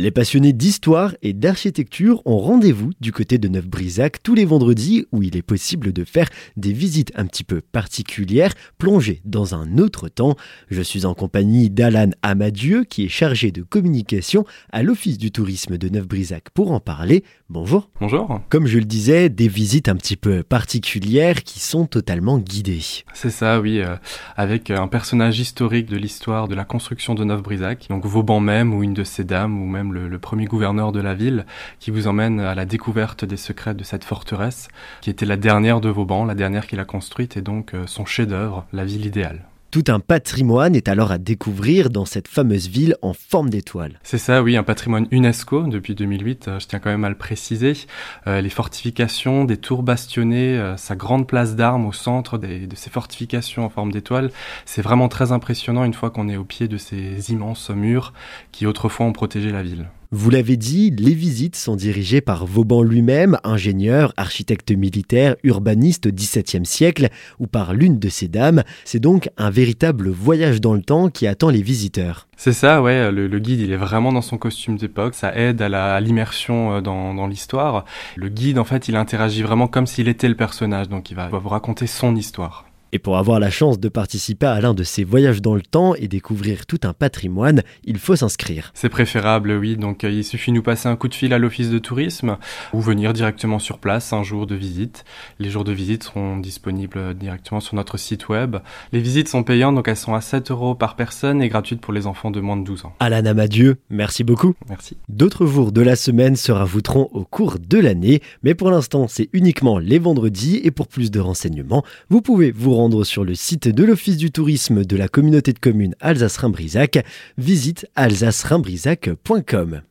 Les passionnés d'histoire et d'architecture ont rendez-vous du côté de Neuf-Brisac tous les vendredis où il est possible de faire des visites un petit peu particulières, plongées dans un autre temps. Je suis en compagnie d'Alan Amadieu qui est chargé de communication à l'Office du tourisme de Neuf-Brisac pour en parler. Bonjour. Bonjour. Comme je le disais, des visites un petit peu particulières qui sont totalement guidées. C'est ça, oui, euh, avec un personnage historique de l'histoire de la construction de Neuf-Brisac, donc Vauban même ou une de ses dames ou même le, premier gouverneur de la ville, qui vous emmène à la découverte des secrets de cette forteresse, qui était la dernière de Vauban, la dernière qu'il a construite, et donc euh, son chef-d'œuvre, la ville idéale. Tout un patrimoine est alors à découvrir dans cette fameuse ville en forme d'étoile. C'est ça, oui, un patrimoine UNESCO depuis 2008, euh, je tiens quand même à le préciser. Euh, les fortifications, des tours bastionnées, sa grande place d'armes au centre de ces fortifications en forme d'étoile, c'est vraiment très impressionnant une fois qu'on est au pied de ces immenses murs qui autrefois ont protégé la ville. Vous l'avez dit, les visites sont dirigées par Vauban lui-même, ingénieur, architecte militaire, urbaniste au XVIIe siècle, ou par l'une de ses dames. C'est donc un véritable voyage dans le temps qui attend les visiteurs. C'est ça, ouais. Le, guide, il est vraiment dans son costume d'époque. Ça aide à l'immersion euh, dans, dans l'histoire. Le guide, en fait, il interagit vraiment comme s'il était le personnage. Donc, il va vous raconter son histoire. Et pour avoir la chance de participer à l'un de ces voyages dans le temps et découvrir tout un patrimoine, il faut s'inscrire. C'est préférable, oui. Donc euh, il suffit de nous passer un coup de fil à l'office de tourisme ou venir directement sur place un jour de visite. Les jours de visite seront disponibles directement sur notre site web. Les visites sont payantes, donc elles sont à 7 euros par personne et gratuites pour les enfants de moins de 12 ans. Alan Amadieu, merci beaucoup. Merci. D'autres jours de la semaine se rajouteront au cours de l'année, mais pour l'instant c'est uniquement les vendredis et pour plus de renseignements, vous pouvez vous rendre sur le site de l'Office du tourisme de la communauté de communes Alsace-Rhin-Brisac, visite alsace-rhin-brisac.com.